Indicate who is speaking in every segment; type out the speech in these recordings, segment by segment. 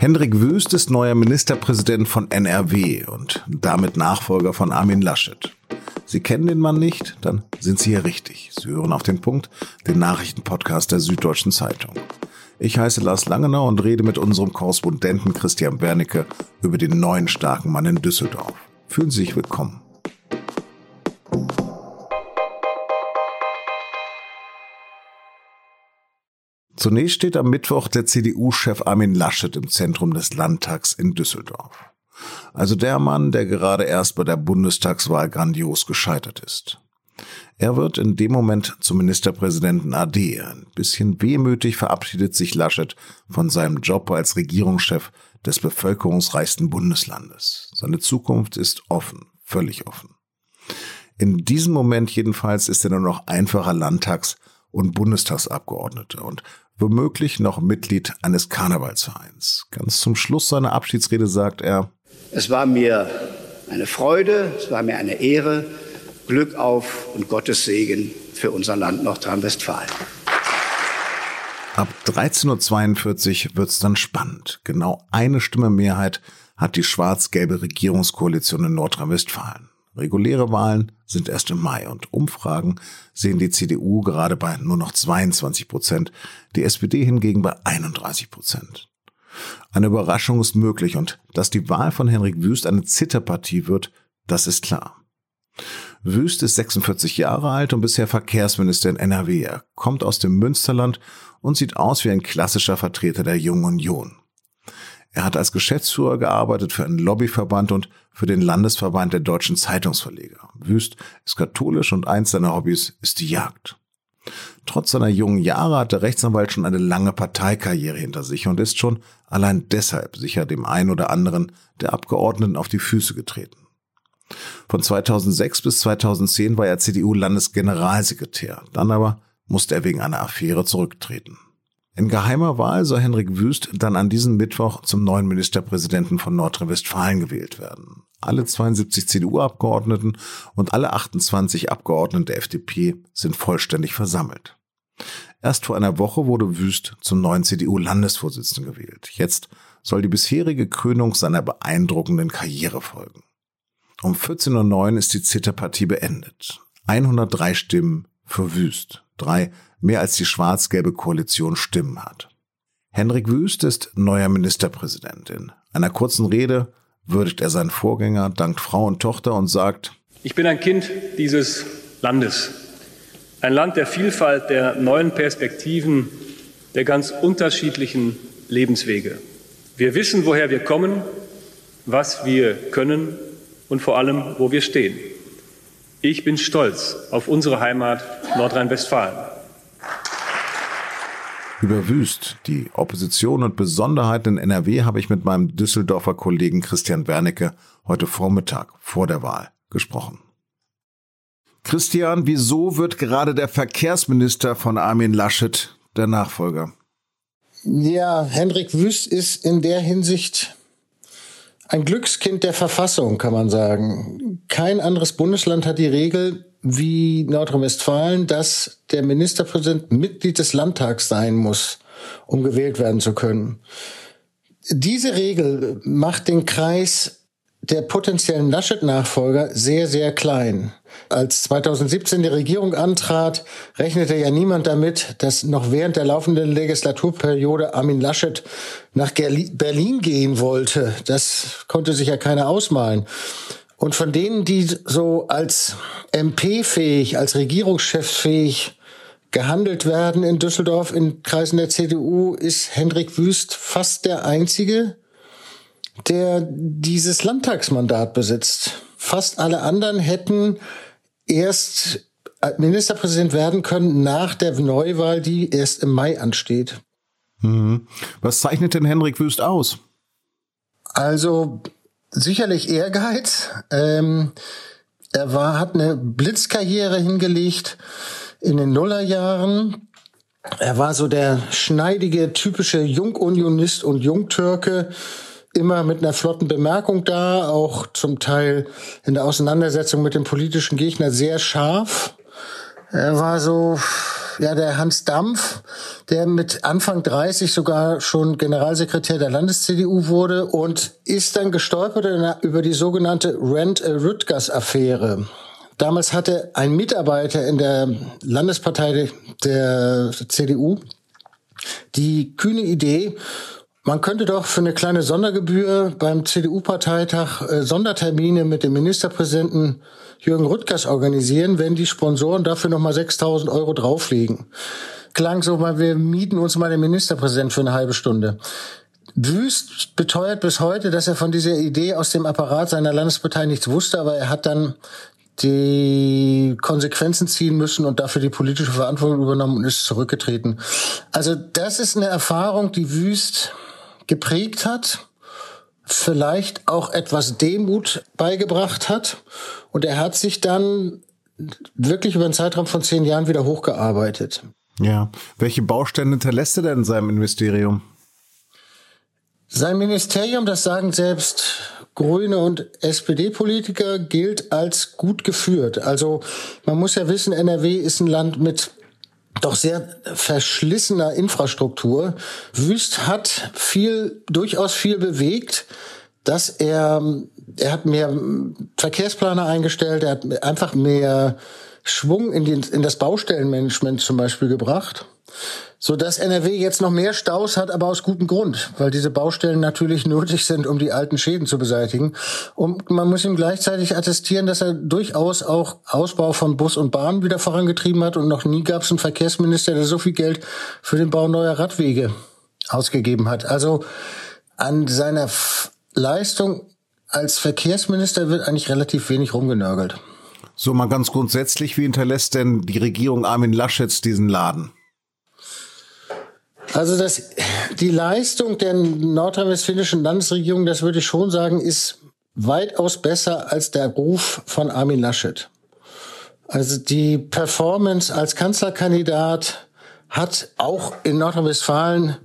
Speaker 1: Hendrik Wüst ist neuer Ministerpräsident von NRW und damit Nachfolger von Armin Laschet. Sie kennen den Mann nicht? Dann sind Sie hier richtig. Sie hören auf den Punkt, den Nachrichtenpodcast der Süddeutschen Zeitung. Ich heiße Lars Langenau und rede mit unserem Korrespondenten Christian Wernicke über den neuen starken Mann in Düsseldorf. Fühlen Sie sich willkommen. Zunächst steht am Mittwoch der CDU-Chef Armin Laschet im Zentrum des Landtags in Düsseldorf. Also der Mann, der gerade erst bei der Bundestagswahl grandios gescheitert ist. Er wird in dem Moment zum Ministerpräsidenten AD. Ein bisschen wehmütig verabschiedet sich Laschet von seinem Job als Regierungschef des bevölkerungsreichsten Bundeslandes. Seine Zukunft ist offen, völlig offen. In diesem Moment jedenfalls ist er nur noch einfacher Landtags- und Bundestagsabgeordneter und womöglich noch Mitglied eines Karnevalsvereins. Ganz zum Schluss seiner Abschiedsrede sagt er,
Speaker 2: Es war mir eine Freude, es war mir eine Ehre, Glück auf und Gottes Segen für unser Land Nordrhein-Westfalen.
Speaker 1: Ab 13.42 Uhr wird's dann spannend. Genau eine Stimme Mehrheit hat die schwarz-gelbe Regierungskoalition in Nordrhein-Westfalen. Reguläre Wahlen sind erst im Mai und Umfragen sehen die CDU gerade bei nur noch 22 Prozent, die SPD hingegen bei 31 Prozent. Eine Überraschung ist möglich und dass die Wahl von Henrik Wüst eine Zitterpartie wird, das ist klar. Wüst ist 46 Jahre alt und bisher Verkehrsminister in NRW. Er kommt aus dem Münsterland und sieht aus wie ein klassischer Vertreter der Jungen Union. Er hat als Geschäftsführer gearbeitet für einen Lobbyverband und für den Landesverband der deutschen Zeitungsverleger. Wüst ist katholisch und eins seiner Hobbys ist die Jagd. Trotz seiner jungen Jahre hat der Rechtsanwalt schon eine lange Parteikarriere hinter sich und ist schon allein deshalb sicher dem einen oder anderen der Abgeordneten auf die Füße getreten. Von 2006 bis 2010 war er CDU-Landesgeneralsekretär. Dann aber musste er wegen einer Affäre zurücktreten. In geheimer Wahl soll Henrik Wüst dann an diesem Mittwoch zum neuen Ministerpräsidenten von Nordrhein-Westfalen gewählt werden. Alle 72 CDU-Abgeordneten und alle 28 Abgeordneten der FDP sind vollständig versammelt. Erst vor einer Woche wurde Wüst zum neuen CDU-Landesvorsitzenden gewählt. Jetzt soll die bisherige Krönung seiner beeindruckenden Karriere folgen. Um 14.09 Uhr ist die Zitterpartie beendet. 103 Stimmen für Wüst, drei mehr als die schwarz-gelbe Koalition Stimmen hat. Henrik Wüst ist neuer Ministerpräsident. In einer kurzen Rede würdigt er seinen Vorgänger, dankt Frau und Tochter und sagt,
Speaker 3: Ich bin ein Kind dieses Landes. Ein Land der Vielfalt, der neuen Perspektiven, der ganz unterschiedlichen Lebenswege. Wir wissen, woher wir kommen, was wir können und vor allem, wo wir stehen. Ich bin stolz auf unsere Heimat Nordrhein-Westfalen.
Speaker 1: Über Wüst, die Opposition und Besonderheiten in NRW habe ich mit meinem Düsseldorfer Kollegen Christian Wernicke heute Vormittag vor der Wahl gesprochen. Christian, wieso wird gerade der Verkehrsminister von Armin Laschet der Nachfolger?
Speaker 4: Ja, Hendrik Wüst ist in der Hinsicht ein Glückskind der Verfassung, kann man sagen. Kein anderes Bundesland hat die Regel, wie Nordrhein-Westfalen, dass der Ministerpräsident Mitglied des Landtags sein muss, um gewählt werden zu können. Diese Regel macht den Kreis der potenziellen Laschet-Nachfolger sehr, sehr klein. Als 2017 die Regierung antrat, rechnete ja niemand damit, dass noch während der laufenden Legislaturperiode Armin Laschet nach Berlin gehen wollte. Das konnte sich ja keiner ausmalen. Und von denen, die so als MP-fähig, als Regierungschefsfähig gehandelt werden in Düsseldorf in Kreisen der CDU, ist Hendrik Wüst fast der einzige, der dieses Landtagsmandat besitzt. Fast alle anderen hätten erst Ministerpräsident werden können nach der Neuwahl, die erst im Mai ansteht.
Speaker 1: Mhm. Was zeichnet denn Henrik Wüst aus?
Speaker 4: Also sicherlich Ehrgeiz. Ähm, er war, hat eine Blitzkarriere hingelegt in den Nullerjahren. Er war so der schneidige, typische Jungunionist und Jungtürke, immer mit einer flotten Bemerkung da, auch zum Teil in der Auseinandersetzung mit dem politischen Gegner sehr scharf. Er war so ja, der Hans Dampf, der mit Anfang 30 sogar schon Generalsekretär der Landes-CDU wurde und ist dann gestolpert über die sogenannte Rent-Rüttgers-Affäre. Damals hatte ein Mitarbeiter in der Landespartei der CDU die kühne Idee, man könnte doch für eine kleine Sondergebühr beim CDU-Parteitag äh, Sondertermine mit dem Ministerpräsidenten Jürgen Rüttgers organisieren, wenn die Sponsoren dafür nochmal 6000 Euro drauflegen. Klang so mal, wir mieten uns mal den Ministerpräsidenten für eine halbe Stunde. Wüst beteuert bis heute, dass er von dieser Idee aus dem Apparat seiner Landespartei nichts wusste, aber er hat dann die Konsequenzen ziehen müssen und dafür die politische Verantwortung übernommen und ist zurückgetreten. Also das ist eine Erfahrung, die Wüst geprägt hat, vielleicht auch etwas Demut beigebracht hat. Und er hat sich dann wirklich über einen Zeitraum von zehn Jahren wieder hochgearbeitet.
Speaker 1: Ja. Welche Bausteine hinterlässt er denn in seinem Ministerium?
Speaker 4: Sein Ministerium, das sagen selbst Grüne und SPD-Politiker, gilt als gut geführt. Also man muss ja wissen, NRW ist ein Land mit doch sehr verschlissener Infrastruktur. Wüst hat viel, durchaus viel bewegt, dass er, er hat mehr Verkehrsplaner eingestellt, er hat einfach mehr Schwung in, die, in das Baustellenmanagement zum Beispiel gebracht so dass NRW jetzt noch mehr Staus hat, aber aus gutem Grund, weil diese Baustellen natürlich nötig sind, um die alten Schäden zu beseitigen. Und man muss ihm gleichzeitig attestieren, dass er durchaus auch Ausbau von Bus und Bahn wieder vorangetrieben hat und noch nie gab es einen Verkehrsminister, der so viel Geld für den Bau neuer Radwege ausgegeben hat. Also an seiner Leistung als Verkehrsminister wird eigentlich relativ wenig rumgenörgelt.
Speaker 1: So mal ganz grundsätzlich, wie hinterlässt denn die Regierung Armin Laschet diesen Laden?
Speaker 4: Also das, die Leistung der nordrhein-westfälischen Landesregierung, das würde ich schon sagen, ist weitaus besser als der Ruf von Armin Laschet. Also die Performance als Kanzlerkandidat hat auch in Nordrhein-Westfalen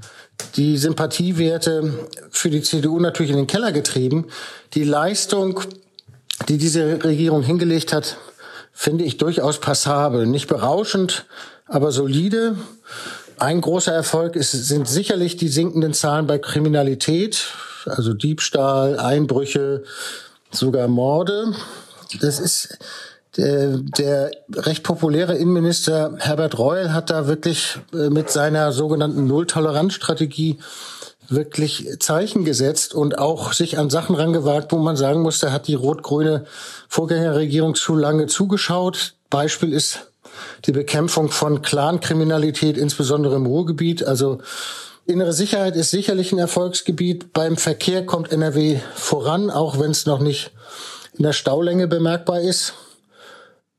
Speaker 4: die Sympathiewerte für die CDU natürlich in den Keller getrieben. Die Leistung, die diese Regierung hingelegt hat, finde ich durchaus passabel. Nicht berauschend, aber solide. Ein großer Erfolg ist, sind sicherlich die sinkenden Zahlen bei Kriminalität, also Diebstahl, Einbrüche, sogar Morde. Das ist der, der recht populäre Innenminister Herbert Reul hat da wirklich äh, mit seiner sogenannten Null-Toleranz-Strategie wirklich Zeichen gesetzt und auch sich an Sachen rangewagt, wo man sagen muss, da hat die rot-grüne Vorgängerregierung zu lange zugeschaut. Beispiel ist die Bekämpfung von Clankriminalität, insbesondere im Ruhrgebiet. Also innere Sicherheit ist sicherlich ein Erfolgsgebiet. Beim Verkehr kommt NRW voran, auch wenn es noch nicht in der Staulänge bemerkbar ist.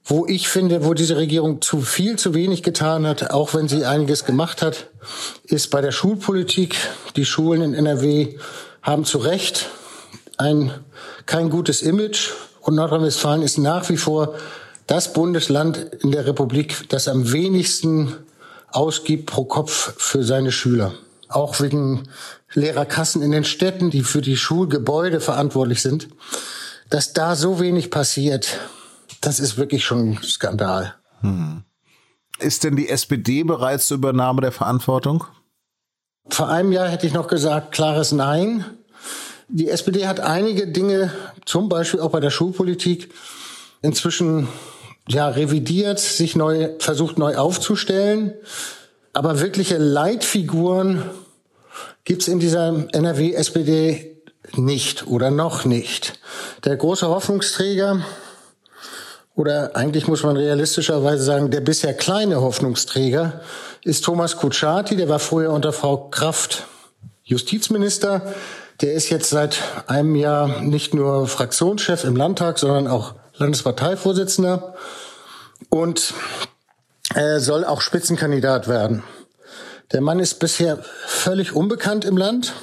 Speaker 4: Wo ich finde, wo diese Regierung zu viel, zu wenig getan hat, auch wenn sie einiges gemacht hat, ist bei der Schulpolitik. Die Schulen in NRW haben zu Recht ein, kein gutes Image und Nordrhein-Westfalen ist nach wie vor das Bundesland in der Republik, das am wenigsten ausgibt pro Kopf für seine Schüler. Auch wegen Lehrerkassen in den Städten, die für die Schulgebäude verantwortlich sind. Dass da so wenig passiert, das ist wirklich schon ein Skandal. Hm.
Speaker 1: Ist denn die SPD bereits zur Übernahme der Verantwortung?
Speaker 4: Vor einem Jahr hätte ich noch gesagt, klares Nein. Die SPD hat einige Dinge, zum Beispiel auch bei der Schulpolitik, inzwischen ja, revidiert, sich neu, versucht neu aufzustellen. Aber wirkliche Leitfiguren gibt's in dieser NRW-SPD nicht oder noch nicht. Der große Hoffnungsträger oder eigentlich muss man realistischerweise sagen, der bisher kleine Hoffnungsträger ist Thomas Kutschaty, der war früher unter Frau Kraft Justizminister. Der ist jetzt seit einem Jahr nicht nur Fraktionschef im Landtag, sondern auch Landesparteivorsitzender und er soll auch Spitzenkandidat werden. Der Mann ist bisher völlig unbekannt im Land.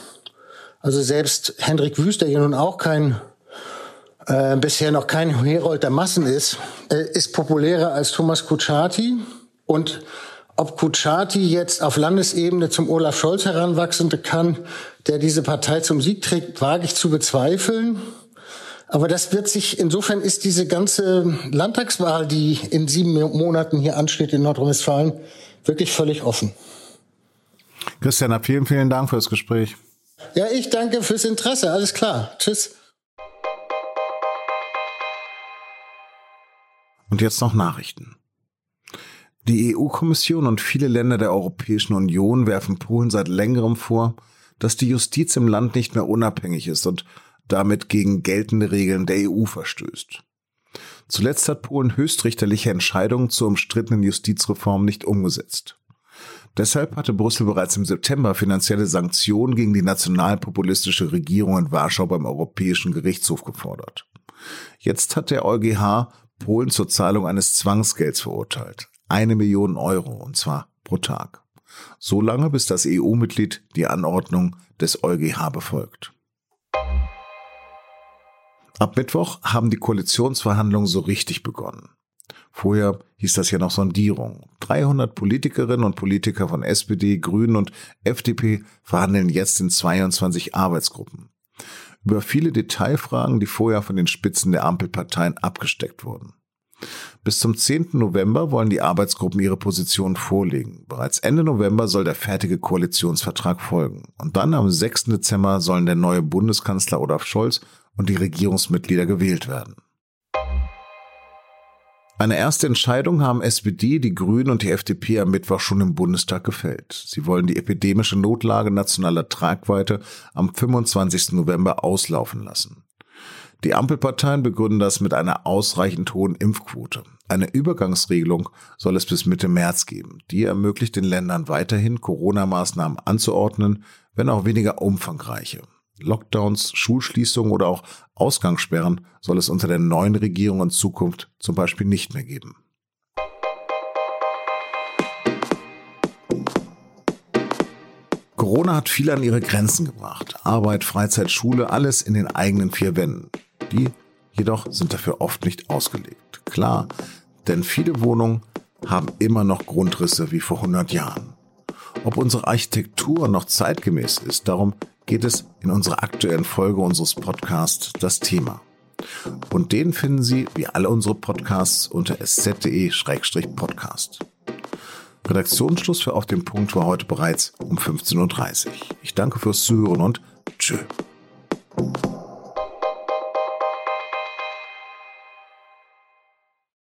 Speaker 4: Also selbst Hendrik Wüst, der hier nun auch kein äh, bisher noch kein Herold der Massen ist, äh, ist populärer als Thomas Kutschaty. Und ob Kutschaty jetzt auf Landesebene zum Olaf Scholz heranwachsen kann, der diese Partei zum Sieg trägt, wage ich zu bezweifeln. Aber das wird sich, insofern ist diese ganze Landtagswahl, die in sieben Monaten hier ansteht in Nordrhein-Westfalen, wirklich völlig offen.
Speaker 1: Christian, vielen, vielen Dank fürs Gespräch.
Speaker 4: Ja, ich danke fürs Interesse. Alles klar. Tschüss.
Speaker 1: Und jetzt noch Nachrichten. Die EU-Kommission und viele Länder der Europäischen Union werfen Polen seit längerem vor, dass die Justiz im Land nicht mehr unabhängig ist und damit gegen geltende Regeln der EU verstößt. Zuletzt hat Polen höchstrichterliche Entscheidungen zur umstrittenen Justizreform nicht umgesetzt. Deshalb hatte Brüssel bereits im September finanzielle Sanktionen gegen die nationalpopulistische Regierung in Warschau beim Europäischen Gerichtshof gefordert. Jetzt hat der EuGH Polen zur Zahlung eines Zwangsgelds verurteilt. Eine Million Euro, und zwar pro Tag. So lange, bis das EU-Mitglied die Anordnung des EuGH befolgt. Ab Mittwoch haben die Koalitionsverhandlungen so richtig begonnen. Vorher hieß das ja noch Sondierung. 300 Politikerinnen und Politiker von SPD, Grünen und FDP verhandeln jetzt in 22 Arbeitsgruppen. Über viele Detailfragen, die vorher von den Spitzen der Ampelparteien abgesteckt wurden. Bis zum 10. November wollen die Arbeitsgruppen ihre Position vorlegen. Bereits Ende November soll der fertige Koalitionsvertrag folgen. Und dann am 6. Dezember sollen der neue Bundeskanzler Olaf Scholz und die Regierungsmitglieder gewählt werden. Eine erste Entscheidung haben SPD, die Grünen und die FDP am Mittwoch schon im Bundestag gefällt. Sie wollen die epidemische Notlage nationaler Tragweite am 25. November auslaufen lassen. Die Ampelparteien begründen das mit einer ausreichend hohen Impfquote. Eine Übergangsregelung soll es bis Mitte März geben. Die ermöglicht den Ländern weiterhin, Corona-Maßnahmen anzuordnen, wenn auch weniger umfangreiche. Lockdowns, Schulschließungen oder auch Ausgangssperren soll es unter der neuen Regierung in Zukunft zum Beispiel nicht mehr geben. Corona hat viele an ihre Grenzen gebracht. Arbeit, Freizeit, Schule, alles in den eigenen vier Wänden. Die jedoch sind dafür oft nicht ausgelegt. Klar, denn viele Wohnungen haben immer noch Grundrisse wie vor 100 Jahren. Ob unsere Architektur noch zeitgemäß ist, darum geht es in unserer aktuellen Folge unseres Podcasts Das Thema. Und den finden Sie, wie alle unsere Podcasts, unter sz.de-podcast. Redaktionsschluss für Auf dem Punkt war heute bereits um 15.30 Uhr. Ich danke fürs Zuhören und tschö.